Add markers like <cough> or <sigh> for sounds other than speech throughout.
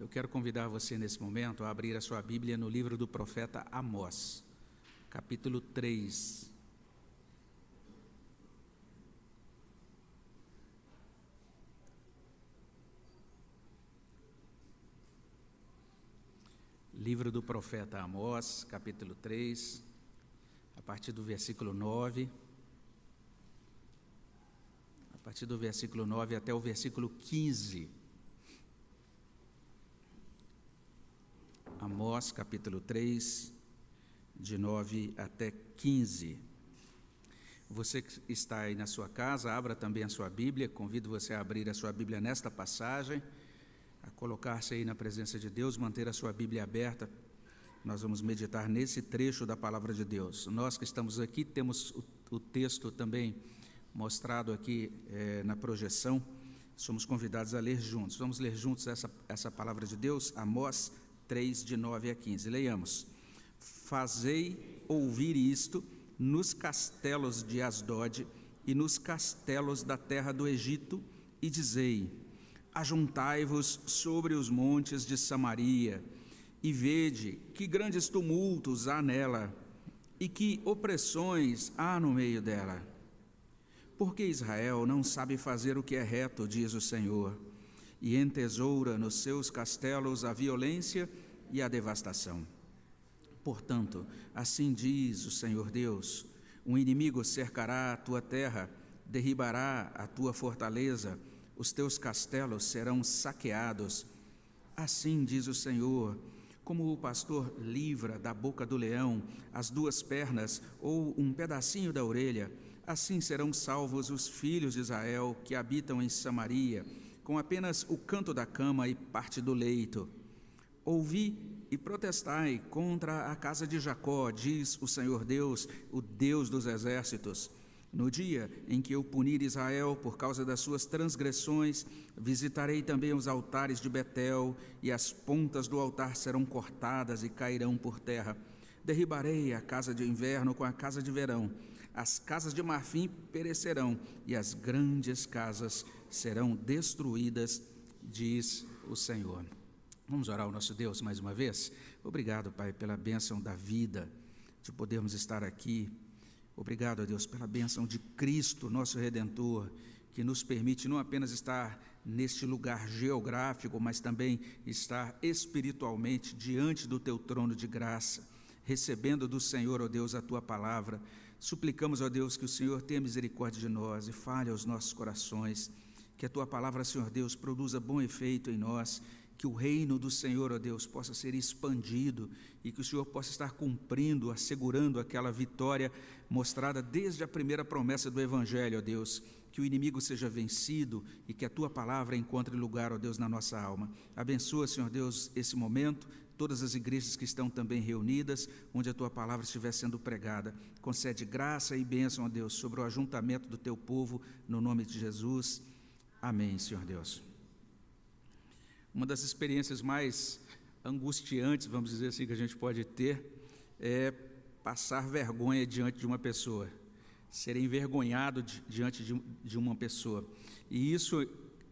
Eu quero convidar você nesse momento a abrir a sua Bíblia no livro do profeta Amós, capítulo 3. Livro do profeta Amós, capítulo 3, a partir do versículo 9. A partir do versículo 9 até o versículo 15. Amós capítulo 3, de 9 até 15. Você que está aí na sua casa, abra também a sua Bíblia. Convido você a abrir a sua Bíblia nesta passagem, a colocar-se aí na presença de Deus, manter a sua Bíblia aberta. Nós vamos meditar nesse trecho da palavra de Deus. Nós que estamos aqui temos o, o texto também mostrado aqui é, na projeção. Somos convidados a ler juntos. Vamos ler juntos essa, essa palavra de Deus, Amós 3, de 9 a 15. Leiamos. Fazei ouvir isto nos castelos de Asdod e nos castelos da terra do Egito, e dizei: Ajuntai-vos sobre os montes de Samaria, e vede que grandes tumultos há nela, e que opressões há no meio dela. Porque Israel não sabe fazer o que é reto, diz o Senhor e entesoura nos seus castelos a violência e a devastação. Portanto, assim diz o Senhor Deus: um inimigo cercará a tua terra, derribará a tua fortaleza, os teus castelos serão saqueados. Assim diz o Senhor: como o pastor livra da boca do leão as duas pernas ou um pedacinho da orelha, assim serão salvos os filhos de Israel que habitam em Samaria com apenas o canto da cama e parte do leito. Ouvi e protestai contra a casa de Jacó, diz o Senhor Deus, o Deus dos exércitos. No dia em que eu punir Israel por causa das suas transgressões, visitarei também os altares de Betel, e as pontas do altar serão cortadas e cairão por terra. Derribarei a casa de inverno com a casa de verão, as casas de marfim perecerão, e as grandes casas serão destruídas, diz o Senhor. Vamos orar ao nosso Deus mais uma vez? Obrigado, Pai, pela bênção da vida, de podermos estar aqui. Obrigado, Deus, pela bênção de Cristo, nosso Redentor, que nos permite não apenas estar neste lugar geográfico, mas também estar espiritualmente diante do teu trono de graça, recebendo do Senhor, ó Deus, a tua palavra. Suplicamos, ó Deus, que o Senhor tenha misericórdia de nós e fale aos nossos corações que a tua palavra, Senhor Deus, produza bom efeito em nós, que o reino do Senhor, ó Deus, possa ser expandido e que o Senhor possa estar cumprindo, assegurando aquela vitória mostrada desde a primeira promessa do Evangelho, ó Deus, que o inimigo seja vencido e que a tua palavra encontre lugar, ó Deus, na nossa alma. Abençoa, Senhor Deus, esse momento, todas as igrejas que estão também reunidas, onde a tua palavra estiver sendo pregada. Concede graça e bênção, ó Deus, sobre o ajuntamento do teu povo, no nome de Jesus. Amém, Senhor Deus. Uma das experiências mais angustiantes, vamos dizer assim, que a gente pode ter é passar vergonha diante de uma pessoa, ser envergonhado diante de, de uma pessoa. E isso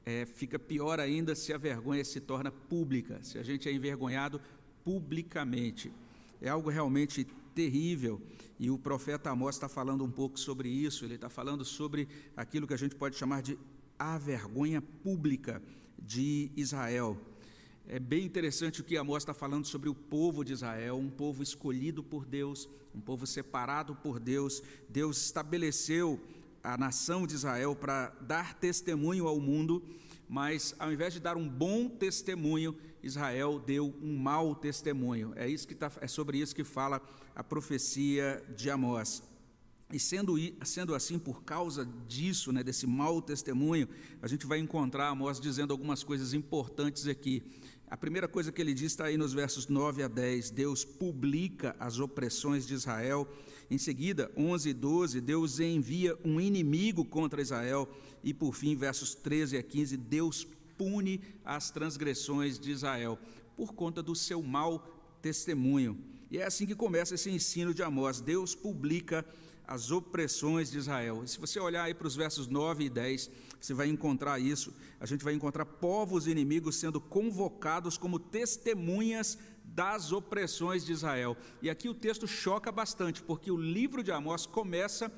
é, fica pior ainda se a vergonha se torna pública, se a gente é envergonhado publicamente. É algo realmente terrível. E o profeta Amós está falando um pouco sobre isso, ele está falando sobre aquilo que a gente pode chamar de a vergonha pública de Israel. É bem interessante o que Amós está falando sobre o povo de Israel, um povo escolhido por Deus, um povo separado por Deus. Deus estabeleceu a nação de Israel para dar testemunho ao mundo, mas ao invés de dar um bom testemunho, Israel deu um mau testemunho. É, isso que tá, é sobre isso que fala a profecia de Amós. E sendo, sendo assim, por causa disso, né, desse mau testemunho, a gente vai encontrar Amós dizendo algumas coisas importantes aqui. A primeira coisa que ele diz está aí nos versos 9 a 10. Deus publica as opressões de Israel. Em seguida, 11 e 12, Deus envia um inimigo contra Israel. E por fim, versos 13 a 15, Deus pune as transgressões de Israel por conta do seu mau testemunho. E é assim que começa esse ensino de Amós. Deus publica as opressões de Israel. E se você olhar aí para os versos 9 e 10, você vai encontrar isso. A gente vai encontrar povos inimigos sendo convocados como testemunhas das opressões de Israel. E aqui o texto choca bastante, porque o livro de Amós começa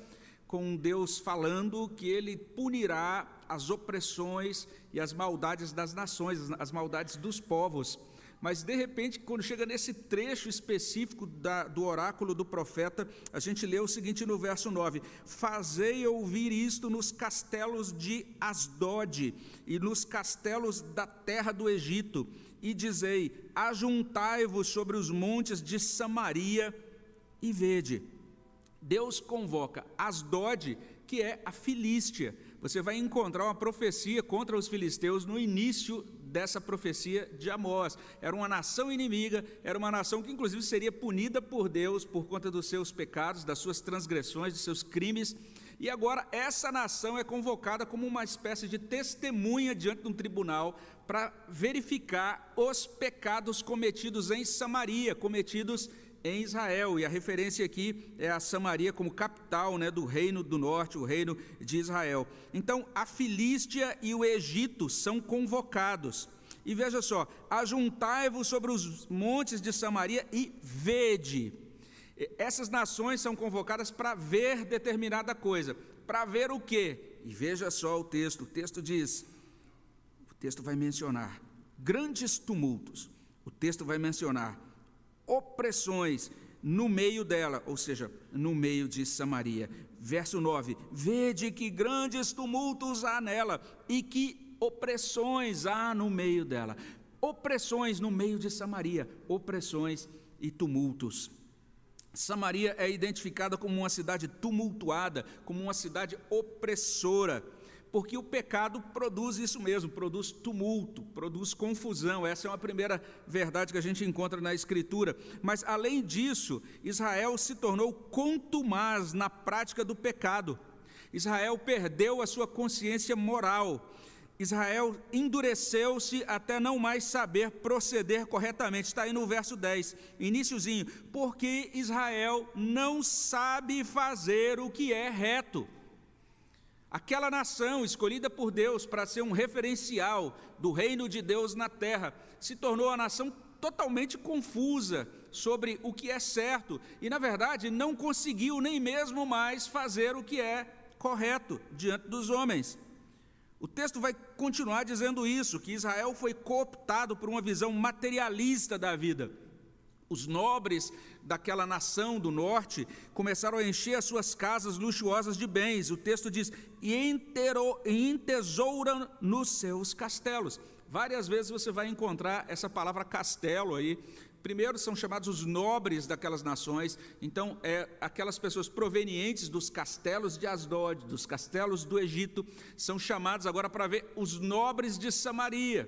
com Deus falando que ele punirá as opressões e as maldades das nações, as maldades dos povos. Mas, de repente, quando chega nesse trecho específico da, do oráculo do profeta, a gente lê o seguinte no verso 9: Fazei ouvir isto nos castelos de Asdod e nos castelos da terra do Egito, e dizei: Ajuntai-vos sobre os montes de Samaria e vede. Deus convoca Asdod, que é a Filístia. Você vai encontrar uma profecia contra os filisteus no início dessa profecia de Amós. Era uma nação inimiga, era uma nação que inclusive seria punida por Deus por conta dos seus pecados, das suas transgressões, dos seus crimes. E agora essa nação é convocada como uma espécie de testemunha diante de um tribunal para verificar os pecados cometidos em Samaria, cometidos em Israel. E a referência aqui é a Samaria como capital né, do reino do norte, o reino de Israel. Então, a Filístia e o Egito são convocados. E veja só: ajuntai-vos sobre os montes de Samaria e vede. Essas nações são convocadas para ver determinada coisa. Para ver o quê? E veja só o texto: o texto diz, o texto vai mencionar grandes tumultos. O texto vai mencionar opressões no meio dela, ou seja, no meio de Samaria. Verso 9: Vede que grandes tumultos há nela e que opressões há no meio dela. Opressões no meio de Samaria, opressões e tumultos. Samaria é identificada como uma cidade tumultuada, como uma cidade opressora porque o pecado produz isso mesmo, produz tumulto, produz confusão. Essa é uma primeira verdade que a gente encontra na Escritura. Mas, além disso, Israel se tornou contumaz na prática do pecado. Israel perdeu a sua consciência moral. Israel endureceu-se até não mais saber proceder corretamente. Está aí no verso 10, iníciozinho. Porque Israel não sabe fazer o que é reto. Aquela nação escolhida por Deus para ser um referencial do reino de Deus na terra se tornou a nação totalmente confusa sobre o que é certo e, na verdade, não conseguiu nem mesmo mais fazer o que é correto diante dos homens. O texto vai continuar dizendo isso: que Israel foi cooptado por uma visão materialista da vida. Os nobres daquela nação do norte começaram a encher as suas casas luxuosas de bens. O texto diz: e entesouram nos seus castelos. Várias vezes você vai encontrar essa palavra castelo aí. Primeiro são chamados os nobres daquelas nações, então é aquelas pessoas provenientes dos castelos de Asdod, dos castelos do Egito, são chamados agora para ver os nobres de Samaria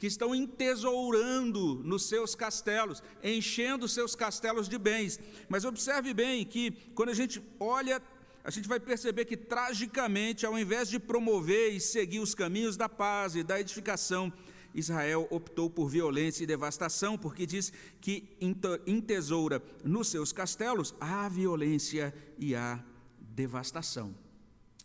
que estão entesourando nos seus castelos, enchendo seus castelos de bens. Mas observe bem que quando a gente olha, a gente vai perceber que tragicamente, ao invés de promover e seguir os caminhos da paz e da edificação, Israel optou por violência e devastação, porque diz que entesoura nos seus castelos a violência e a devastação.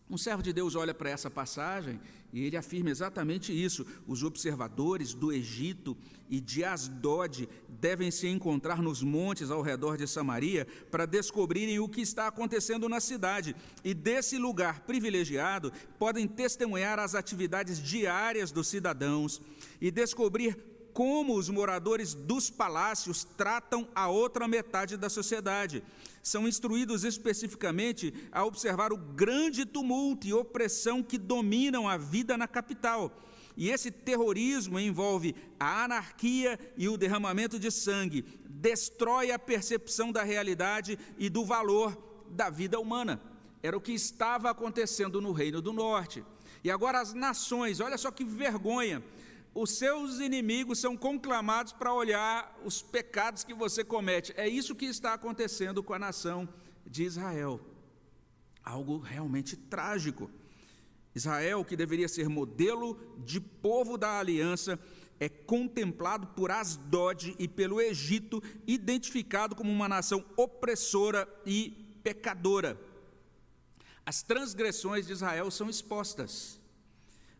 Um servo de Deus olha para essa passagem e ele afirma exatamente isso. Os observadores do Egito e de Asdod devem se encontrar nos montes ao redor de Samaria para descobrirem o que está acontecendo na cidade. E desse lugar privilegiado podem testemunhar as atividades diárias dos cidadãos e descobrir como os moradores dos palácios tratam a outra metade da sociedade são instruídos especificamente a observar o grande tumulto e opressão que dominam a vida na capital. E esse terrorismo envolve a anarquia e o derramamento de sangue, destrói a percepção da realidade e do valor da vida humana. Era o que estava acontecendo no Reino do Norte. E agora as nações, olha só que vergonha, os seus inimigos são conclamados para olhar os pecados que você comete. É isso que está acontecendo com a nação de Israel. Algo realmente trágico. Israel, que deveria ser modelo de povo da aliança, é contemplado por Asdod e pelo Egito, identificado como uma nação opressora e pecadora. As transgressões de Israel são expostas.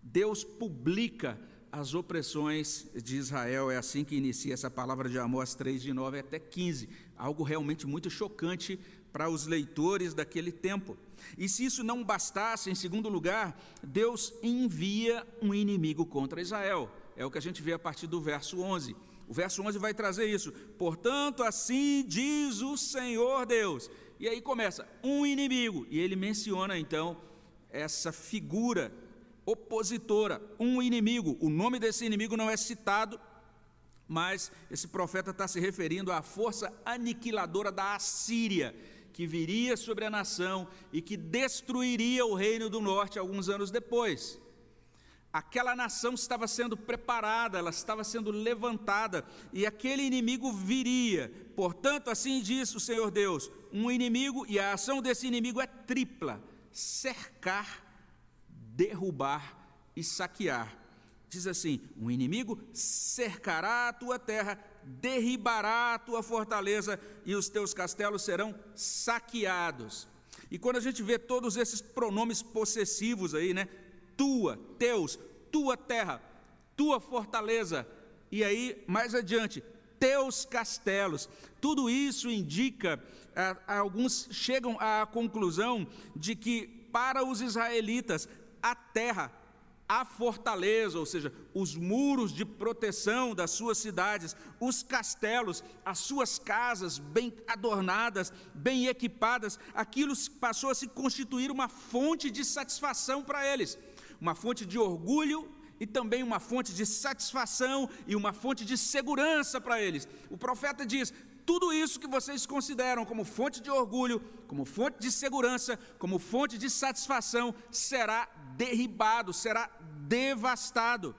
Deus publica as opressões de Israel. É assim que inicia essa palavra de Amós 3, de 9 até 15. Algo realmente muito chocante para os leitores daquele tempo. E se isso não bastasse, em segundo lugar, Deus envia um inimigo contra Israel. É o que a gente vê a partir do verso 11. O verso 11 vai trazer isso. Portanto, assim diz o Senhor Deus. E aí começa um inimigo, e ele menciona então essa figura opositora, um inimigo. O nome desse inimigo não é citado, mas esse profeta está se referindo à força aniquiladora da Assíria, que viria sobre a nação e que destruiria o reino do norte alguns anos depois. Aquela nação estava sendo preparada, ela estava sendo levantada, e aquele inimigo viria. Portanto, assim diz o Senhor Deus: um inimigo, e a ação desse inimigo é tripla: cercar, derrubar e saquear. Diz assim: um inimigo cercará a tua terra, derribará a tua fortaleza e os teus castelos serão saqueados. E quando a gente vê todos esses pronomes possessivos aí, né? Tua, teus, tua terra, tua fortaleza, e aí mais adiante, teus castelos. Tudo isso indica, alguns chegam à conclusão de que para os israelitas a terra, a fortaleza, ou seja, os muros de proteção das suas cidades, os castelos, as suas casas bem adornadas, bem equipadas, aquilo passou a se constituir uma fonte de satisfação para eles, uma fonte de orgulho e também uma fonte de satisfação e uma fonte de segurança para eles. O profeta diz: tudo isso que vocês consideram como fonte de orgulho, como fonte de segurança, como fonte de satisfação, será derribado, será devastado.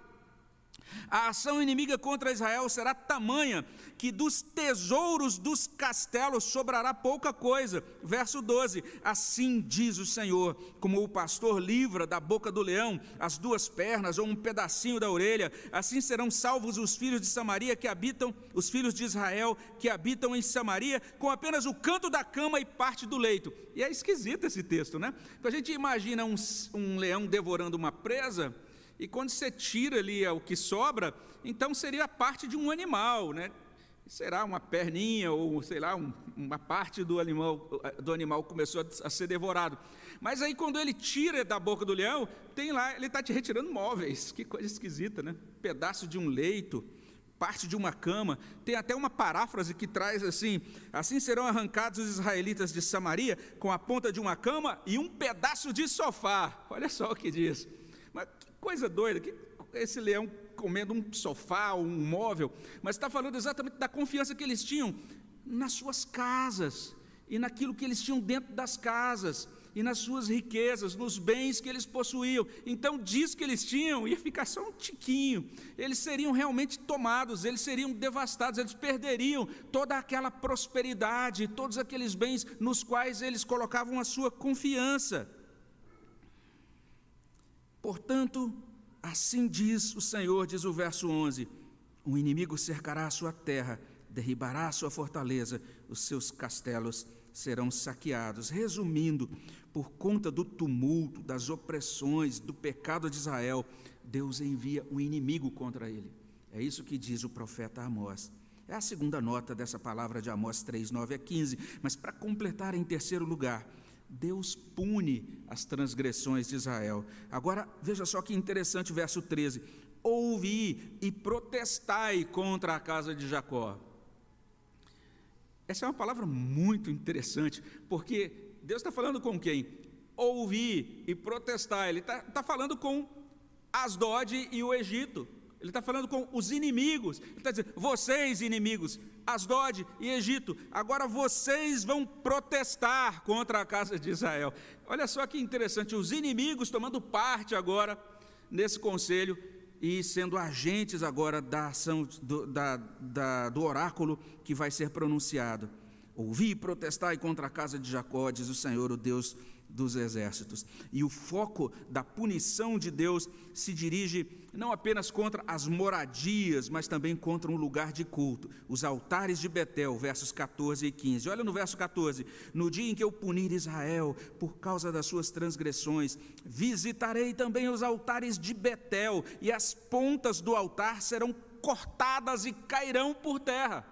A ação inimiga contra Israel será tamanha que dos tesouros dos castelos sobrará pouca coisa. Verso 12: Assim diz o Senhor: como o pastor livra da boca do leão as duas pernas ou um pedacinho da orelha, assim serão salvos os filhos de Samaria que habitam, os filhos de Israel que habitam em Samaria, com apenas o canto da cama e parte do leito. E é esquisito esse texto, né? Porque a gente imagina um, um leão devorando uma presa e quando você tira ali o que sobra, então seria parte de um animal, né? Será uma perninha ou, sei lá, um, uma parte do animal, do animal começou a ser devorado. Mas aí quando ele tira da boca do leão, tem lá, ele está te retirando móveis. Que coisa esquisita, né? Pedaço de um leito, parte de uma cama. Tem até uma paráfrase que traz assim: assim serão arrancados os israelitas de Samaria com a ponta de uma cama e um pedaço de sofá. Olha só o que diz. Mas Coisa doida, que esse leão comendo um sofá, um móvel, mas está falando exatamente da confiança que eles tinham nas suas casas e naquilo que eles tinham dentro das casas e nas suas riquezas, nos bens que eles possuíam. Então diz que eles tinham, ia ficar só um tiquinho. Eles seriam realmente tomados, eles seriam devastados, eles perderiam toda aquela prosperidade, todos aqueles bens nos quais eles colocavam a sua confiança. Portanto, assim diz o Senhor, diz o verso 11: o inimigo cercará a sua terra, derribará a sua fortaleza, os seus castelos serão saqueados. Resumindo, por conta do tumulto, das opressões, do pecado de Israel, Deus envia um inimigo contra ele. É isso que diz o profeta Amós. É a segunda nota dessa palavra de Amós 3, 9 a 15. Mas para completar, em terceiro lugar, Deus pune as transgressões de Israel. Agora, veja só que interessante o verso 13: Ouvi e protestai contra a casa de Jacó. Essa é uma palavra muito interessante, porque Deus está falando com quem? Ouvir e protestar. Ele está tá falando com Asdod e o Egito. Ele está falando com os inimigos. Ele está dizendo: vocês, inimigos, Asdod e Egito, agora vocês vão protestar contra a casa de Israel. Olha só que interessante, os inimigos tomando parte agora nesse conselho e sendo agentes agora da ação do, da, da, do oráculo que vai ser pronunciado. Ouvi e protestai contra a casa de Jacó, diz o Senhor, o Deus dos exércitos. E o foco da punição de Deus se dirige não apenas contra as moradias, mas também contra um lugar de culto, os altares de Betel, versos 14 e 15. Olha no verso 14: No dia em que eu punir Israel por causa das suas transgressões, visitarei também os altares de Betel, e as pontas do altar serão cortadas e cairão por terra.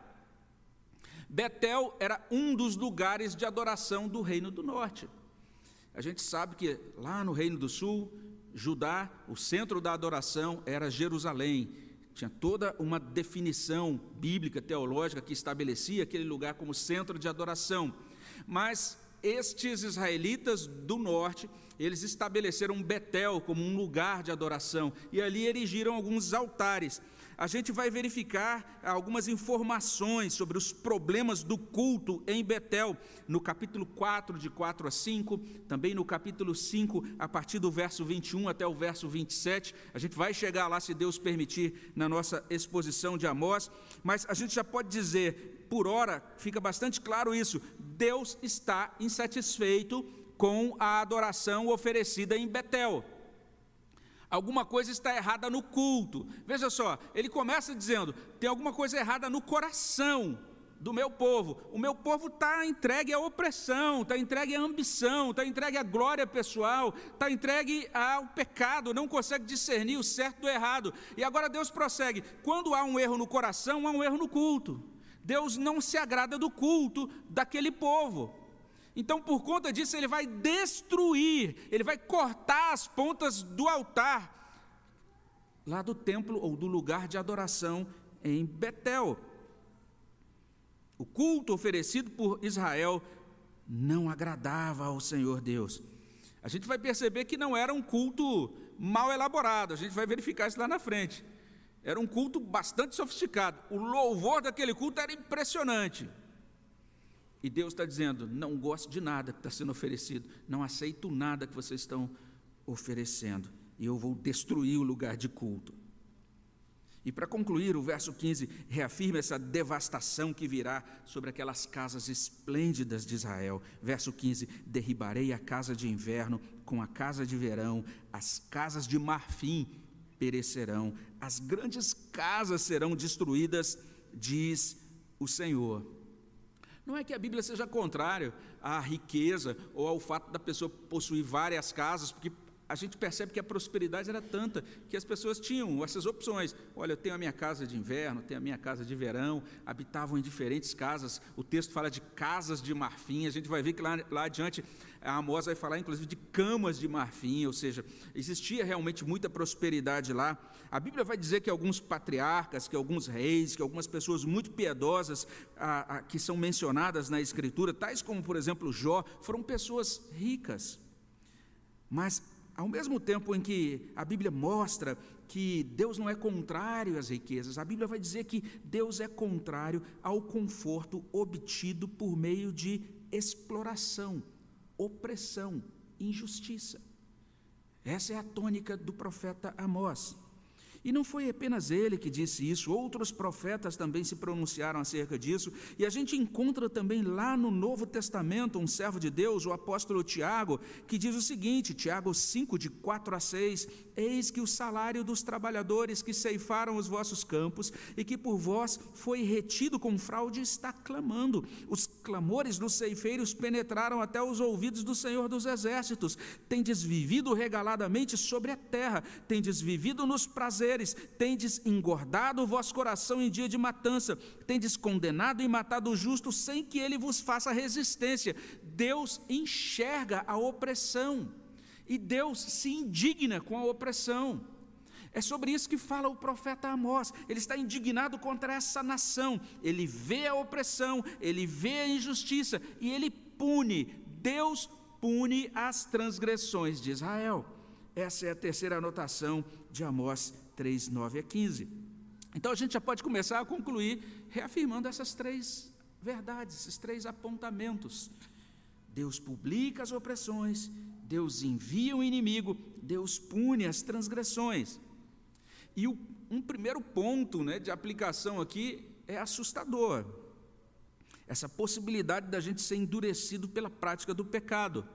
Betel era um dos lugares de adoração do Reino do Norte. A gente sabe que lá no Reino do Sul, Judá, o centro da adoração era Jerusalém. Tinha toda uma definição bíblica, teológica, que estabelecia aquele lugar como centro de adoração. Mas estes israelitas do norte, eles estabeleceram Betel como um lugar de adoração e ali erigiram alguns altares a gente vai verificar algumas informações sobre os problemas do culto em Betel, no capítulo 4, de 4 a 5, também no capítulo 5, a partir do verso 21 até o verso 27. A gente vai chegar lá, se Deus permitir, na nossa exposição de Amós, mas a gente já pode dizer, por hora, fica bastante claro isso: Deus está insatisfeito com a adoração oferecida em Betel alguma coisa está errada no culto. Veja só, ele começa dizendo: tem alguma coisa errada no coração do meu povo. O meu povo está entregue à opressão, está entregue à ambição, está entregue à glória pessoal, está entregue ao pecado, não consegue discernir o certo do errado. E agora Deus prossegue: quando há um erro no coração, há um erro no culto. Deus não se agrada do culto daquele povo. Então, por conta disso, ele vai destruir, ele vai cortar as pontas do altar, lá do templo ou do lugar de adoração em Betel. O culto oferecido por Israel não agradava ao Senhor Deus. A gente vai perceber que não era um culto mal elaborado, a gente vai verificar isso lá na frente. Era um culto bastante sofisticado. O louvor daquele culto era impressionante. E Deus está dizendo: não gosto de nada que está sendo oferecido, não aceito nada que vocês estão oferecendo, e eu vou destruir o lugar de culto. E para concluir, o verso 15 reafirma essa devastação que virá sobre aquelas casas esplêndidas de Israel. Verso 15: Derribarei a casa de inverno com a casa de verão, as casas de marfim perecerão, as grandes casas serão destruídas, diz o Senhor. Não é que a Bíblia seja contrária à riqueza ou ao fato da pessoa possuir várias casas, porque a gente percebe que a prosperidade era tanta que as pessoas tinham essas opções. Olha, eu tenho a minha casa de inverno, tenho a minha casa de verão, habitavam em diferentes casas. O texto fala de casas de marfim. A gente vai ver que lá, lá adiante a Amós vai falar inclusive de camas de marfim, ou seja, existia realmente muita prosperidade lá. A Bíblia vai dizer que alguns patriarcas, que alguns reis, que algumas pessoas muito piedosas a, a, que são mencionadas na Escritura, tais como, por exemplo, Jó, foram pessoas ricas. Mas, ao mesmo tempo em que a Bíblia mostra que Deus não é contrário às riquezas, a Bíblia vai dizer que Deus é contrário ao conforto obtido por meio de exploração opressão, injustiça. Essa é a tônica do profeta Amós. E não foi apenas ele que disse isso, outros profetas também se pronunciaram acerca disso, e a gente encontra também lá no Novo Testamento um servo de Deus, o apóstolo Tiago, que diz o seguinte: Tiago 5, de 4 a 6: Eis que o salário dos trabalhadores que ceifaram os vossos campos e que por vós foi retido com fraude está clamando. Os clamores dos ceifeiros penetraram até os ouvidos do Senhor dos Exércitos. Tendes vivido regaladamente sobre a terra, tendes vivido nos prazeres prazeres, tendes engordado o vosso coração em dia de matança, tendes condenado e matado o justo sem que ele vos faça resistência. Deus enxerga a opressão e Deus se indigna com a opressão. É sobre isso que fala o profeta Amós. Ele está indignado contra essa nação. Ele vê a opressão, ele vê a injustiça e ele pune. Deus pune as transgressões de Israel. Essa é a terceira anotação de Amós 3, 9 a 15. Então a gente já pode começar a concluir reafirmando essas três verdades, esses três apontamentos. Deus publica as opressões, Deus envia o inimigo, Deus pune as transgressões. E o, um primeiro ponto né, de aplicação aqui é assustador. Essa possibilidade da gente ser endurecido pela prática do pecado.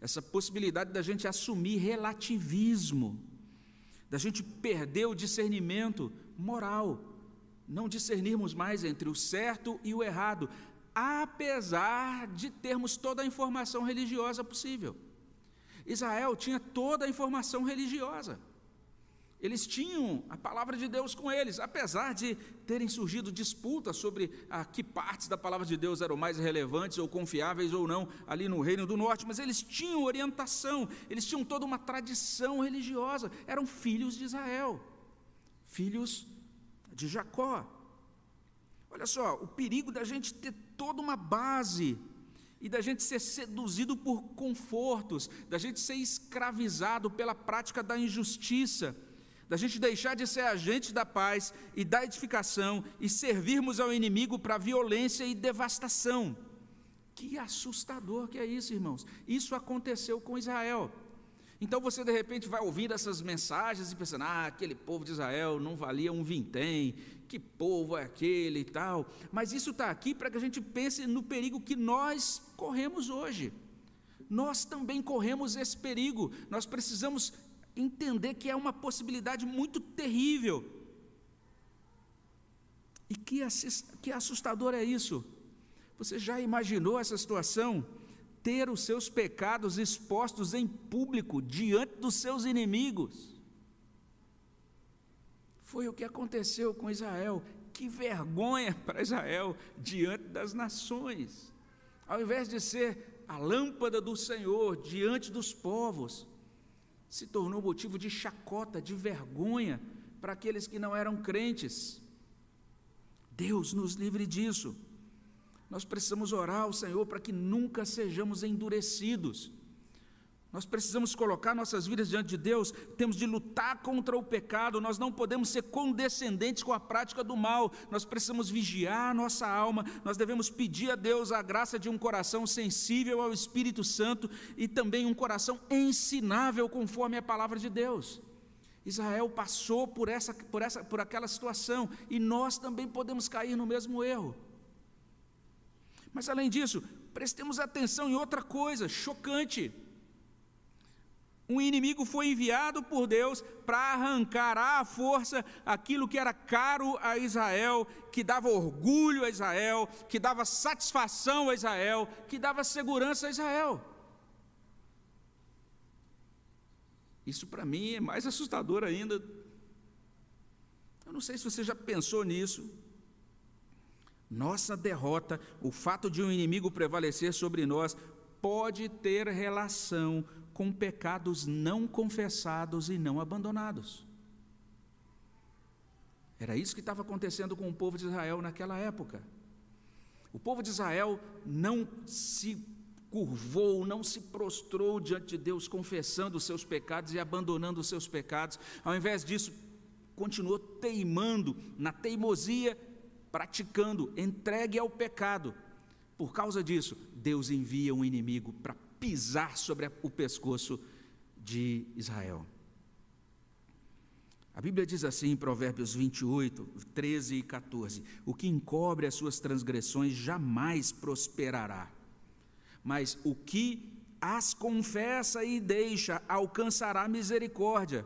Essa possibilidade da gente assumir relativismo, da gente perder o discernimento moral, não discernirmos mais entre o certo e o errado, apesar de termos toda a informação religiosa possível. Israel tinha toda a informação religiosa. Eles tinham a palavra de Deus com eles, apesar de terem surgido disputas sobre a que partes da palavra de Deus eram mais relevantes ou confiáveis ou não ali no Reino do Norte, mas eles tinham orientação, eles tinham toda uma tradição religiosa, eram filhos de Israel, filhos de Jacó. Olha só, o perigo da gente ter toda uma base e da gente ser seduzido por confortos, da gente ser escravizado pela prática da injustiça da gente deixar de ser agente da paz e da edificação e servirmos ao inimigo para violência e devastação. Que assustador que é isso, irmãos. Isso aconteceu com Israel. Então você de repente vai ouvir essas mensagens e pensando: ah, aquele povo de Israel não valia um vintém, que povo é aquele e tal. Mas isso está aqui para que a gente pense no perigo que nós corremos hoje. Nós também corremos esse perigo. Nós precisamos entender que é uma possibilidade muito terrível. E que, que assustador é isso? Você já imaginou essa situação? Ter os seus pecados expostos em público diante dos seus inimigos. Foi o que aconteceu com Israel. Que vergonha <laughs> para Israel diante das nações. Ao invés de ser a lâmpada do Senhor diante dos povos, se tornou motivo de chacota, de vergonha para aqueles que não eram crentes. Deus nos livre disso. Nós precisamos orar ao Senhor para que nunca sejamos endurecidos. Nós precisamos colocar nossas vidas diante de Deus, temos de lutar contra o pecado, nós não podemos ser condescendentes com a prática do mal, nós precisamos vigiar a nossa alma, nós devemos pedir a Deus a graça de um coração sensível ao Espírito Santo e também um coração ensinável conforme a palavra de Deus. Israel passou por, essa, por, essa, por aquela situação e nós também podemos cair no mesmo erro. Mas além disso, prestemos atenção em outra coisa chocante. Um inimigo foi enviado por Deus para arrancar à força aquilo que era caro a Israel, que dava orgulho a Israel, que dava satisfação a Israel, que dava segurança a Israel. Isso para mim é mais assustador ainda. Eu não sei se você já pensou nisso. Nossa derrota, o fato de um inimigo prevalecer sobre nós, pode ter relação com pecados não confessados e não abandonados. Era isso que estava acontecendo com o povo de Israel naquela época. O povo de Israel não se curvou, não se prostrou diante de Deus, confessando os seus pecados e abandonando os seus pecados. Ao invés disso, continuou teimando na teimosia, praticando, entregue ao pecado. Por causa disso, Deus envia um inimigo para pisar sobre o pescoço de Israel. A Bíblia diz assim em Provérbios 28, 13 e 14: O que encobre as suas transgressões jamais prosperará, mas o que as confessa e deixa alcançará misericórdia.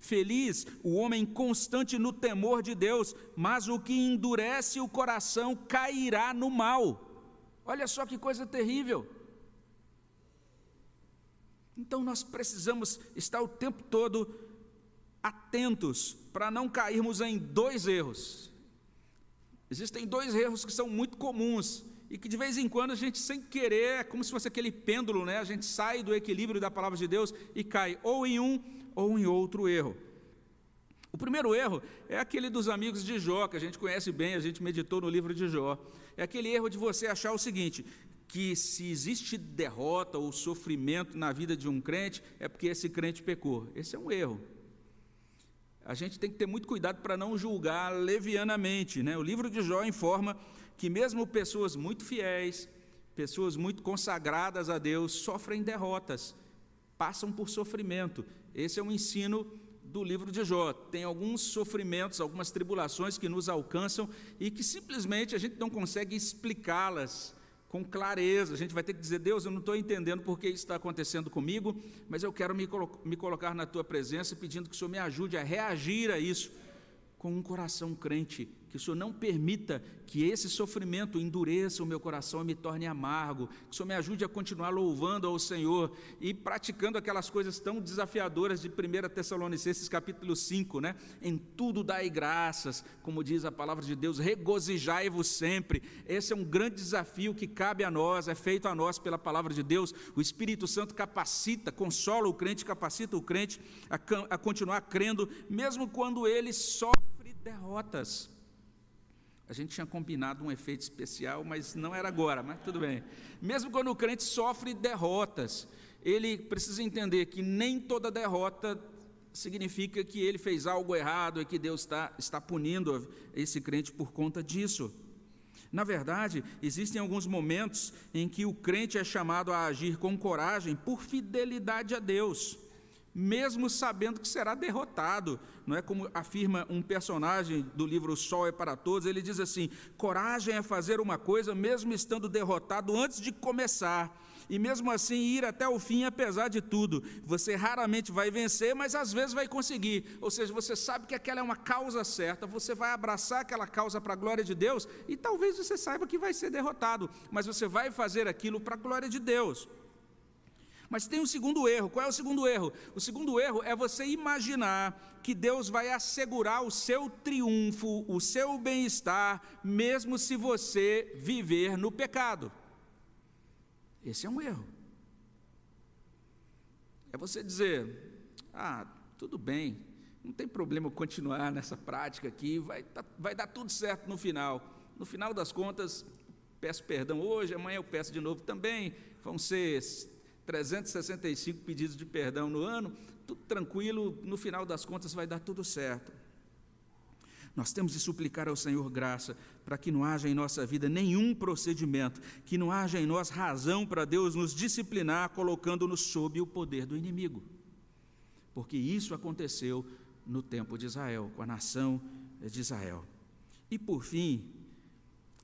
Feliz o homem constante no temor de Deus, mas o que endurece o coração cairá no mal. Olha só que coisa terrível. Então nós precisamos estar o tempo todo atentos para não cairmos em dois erros. Existem dois erros que são muito comuns e que de vez em quando a gente, sem querer, é como se fosse aquele pêndulo, né? A gente sai do equilíbrio da palavra de Deus e cai ou em um ou em outro erro. O primeiro erro é aquele dos amigos de Jó, que a gente conhece bem, a gente meditou no livro de Jó. É aquele erro de você achar o seguinte: que se existe derrota ou sofrimento na vida de um crente, é porque esse crente pecou. Esse é um erro. A gente tem que ter muito cuidado para não julgar levianamente. Né? O livro de Jó informa que, mesmo pessoas muito fiéis, pessoas muito consagradas a Deus, sofrem derrotas, passam por sofrimento. Esse é um ensino do livro de Jó. Tem alguns sofrimentos, algumas tribulações que nos alcançam e que simplesmente a gente não consegue explicá-las com clareza. A gente vai ter que dizer: Deus, eu não estou entendendo por que isso está acontecendo comigo, mas eu quero me, colo me colocar na tua presença pedindo que o Senhor me ajude a reagir a isso com um coração crente que o Senhor não permita que esse sofrimento endureça o meu coração e me torne amargo, que o Senhor me ajude a continuar louvando ao Senhor e praticando aquelas coisas tão desafiadoras de 1 Tessalonicenses capítulo 5, né? Em tudo dai graças, como diz a palavra de Deus, regozijai-vos sempre. Esse é um grande desafio que cabe a nós, é feito a nós pela palavra de Deus. O Espírito Santo capacita, consola o crente, capacita o crente a, a continuar crendo, mesmo quando ele sofre derrotas. A gente tinha combinado um efeito especial, mas não era agora, mas tudo bem. Mesmo quando o crente sofre derrotas, ele precisa entender que nem toda derrota significa que ele fez algo errado e que Deus está, está punindo esse crente por conta disso. Na verdade, existem alguns momentos em que o crente é chamado a agir com coragem por fidelidade a Deus mesmo sabendo que será derrotado. Não é como afirma um personagem do livro O Sol é para Todos, ele diz assim: coragem é fazer uma coisa mesmo estando derrotado antes de começar. E mesmo assim ir até o fim, apesar de tudo. Você raramente vai vencer, mas às vezes vai conseguir. Ou seja, você sabe que aquela é uma causa certa, você vai abraçar aquela causa para a glória de Deus, e talvez você saiba que vai ser derrotado, mas você vai fazer aquilo para a glória de Deus. Mas tem um segundo erro. Qual é o segundo erro? O segundo erro é você imaginar que Deus vai assegurar o seu triunfo, o seu bem-estar, mesmo se você viver no pecado. Esse é um erro. É você dizer: ah, tudo bem, não tem problema continuar nessa prática aqui, vai, tá, vai dar tudo certo no final. No final das contas, peço perdão hoje, amanhã eu peço de novo também. Vão ser 365 pedidos de perdão no ano, tudo tranquilo, no final das contas vai dar tudo certo. Nós temos de suplicar ao Senhor graça para que não haja em nossa vida nenhum procedimento, que não haja em nós razão para Deus nos disciplinar, colocando-nos sob o poder do inimigo. Porque isso aconteceu no tempo de Israel, com a nação de Israel. E por fim,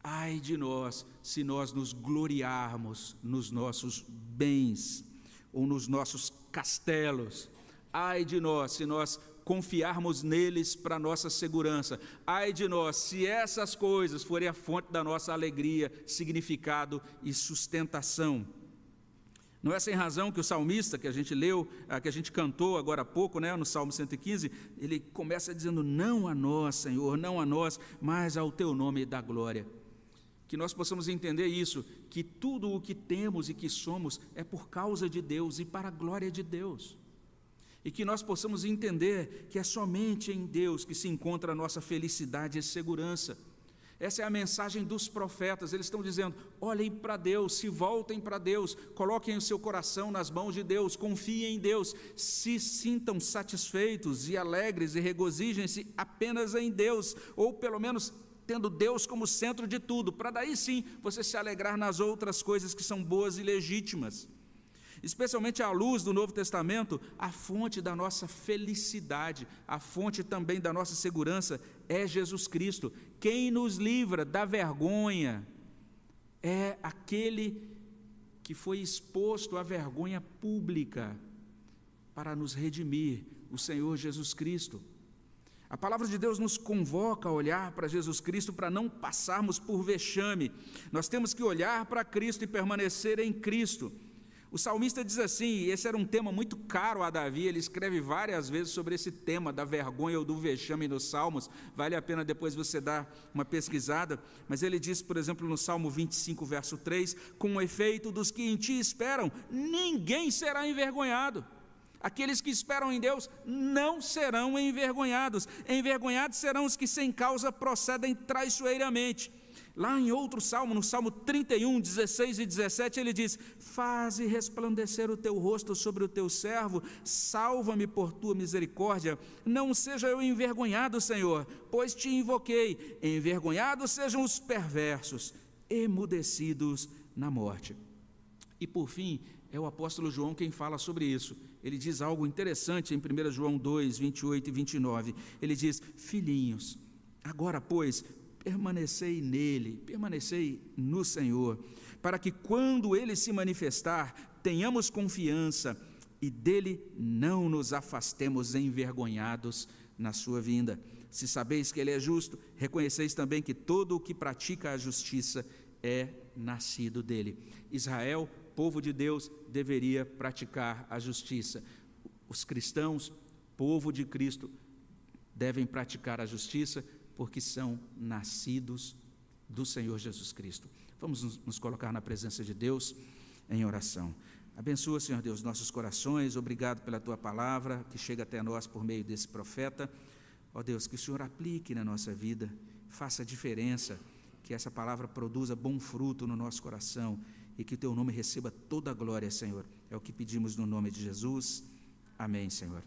Ai de nós, se nós nos gloriarmos nos nossos bens ou nos nossos castelos. Ai de nós, se nós confiarmos neles para nossa segurança. Ai de nós, se essas coisas forem a fonte da nossa alegria, significado e sustentação. Não é sem razão que o salmista que a gente leu, ah, que a gente cantou agora há pouco, né, no Salmo 115, ele começa dizendo: Não a nós, Senhor, não a nós, mas ao teu nome da glória que nós possamos entender isso, que tudo o que temos e que somos é por causa de Deus e para a glória de Deus. E que nós possamos entender que é somente em Deus que se encontra a nossa felicidade e segurança. Essa é a mensagem dos profetas, eles estão dizendo: olhem para Deus, se voltem para Deus, coloquem o seu coração nas mãos de Deus, confiem em Deus, se sintam satisfeitos e alegres e regozijem-se apenas em Deus, ou pelo menos tendo Deus como centro de tudo, para daí sim você se alegrar nas outras coisas que são boas e legítimas. Especialmente à luz do Novo Testamento, a fonte da nossa felicidade, a fonte também da nossa segurança é Jesus Cristo. Quem nos livra da vergonha é aquele que foi exposto à vergonha pública para nos redimir, o Senhor Jesus Cristo. A palavra de Deus nos convoca a olhar para Jesus Cristo para não passarmos por vexame. Nós temos que olhar para Cristo e permanecer em Cristo. O salmista diz assim, esse era um tema muito caro a Davi, ele escreve várias vezes sobre esse tema da vergonha ou do vexame nos salmos, vale a pena depois você dar uma pesquisada, mas ele diz, por exemplo, no Salmo 25, verso 3, com o efeito dos que em ti esperam, ninguém será envergonhado. Aqueles que esperam em Deus não serão envergonhados. Envergonhados serão os que sem causa procedem traiçoeiramente. Lá em outro salmo, no Salmo 31, 16 e 17, ele diz: Faze resplandecer o teu rosto sobre o teu servo, salva-me por tua misericórdia. Não seja eu envergonhado, Senhor, pois te invoquei. Envergonhados sejam os perversos, emudecidos na morte. E por fim, é o apóstolo João quem fala sobre isso ele diz algo interessante em 1 João 2, 28 e 29. Ele diz: Filhinhos, agora, pois, permanecei nele, permanecei no Senhor. para que quando ele se manifestar, tenhamos confiança e dele não nos afastemos envergonhados na sua vinda. Se sabeis que ele é justo, reconheceis também que todo o que pratica a justiça é nascido dele. Israel, povo de Deus, deveria praticar a justiça. Os cristãos, povo de Cristo, devem praticar a justiça porque são nascidos do Senhor Jesus Cristo. Vamos nos colocar na presença de Deus em oração. Abençoa, Senhor Deus, nossos corações. Obrigado pela tua palavra que chega até nós por meio desse profeta. Ó Deus, que o Senhor aplique na nossa vida, faça diferença, que essa palavra produza bom fruto no nosso coração e que o teu nome receba toda a glória, Senhor. É o que pedimos no nome de Jesus. Amém, Senhor.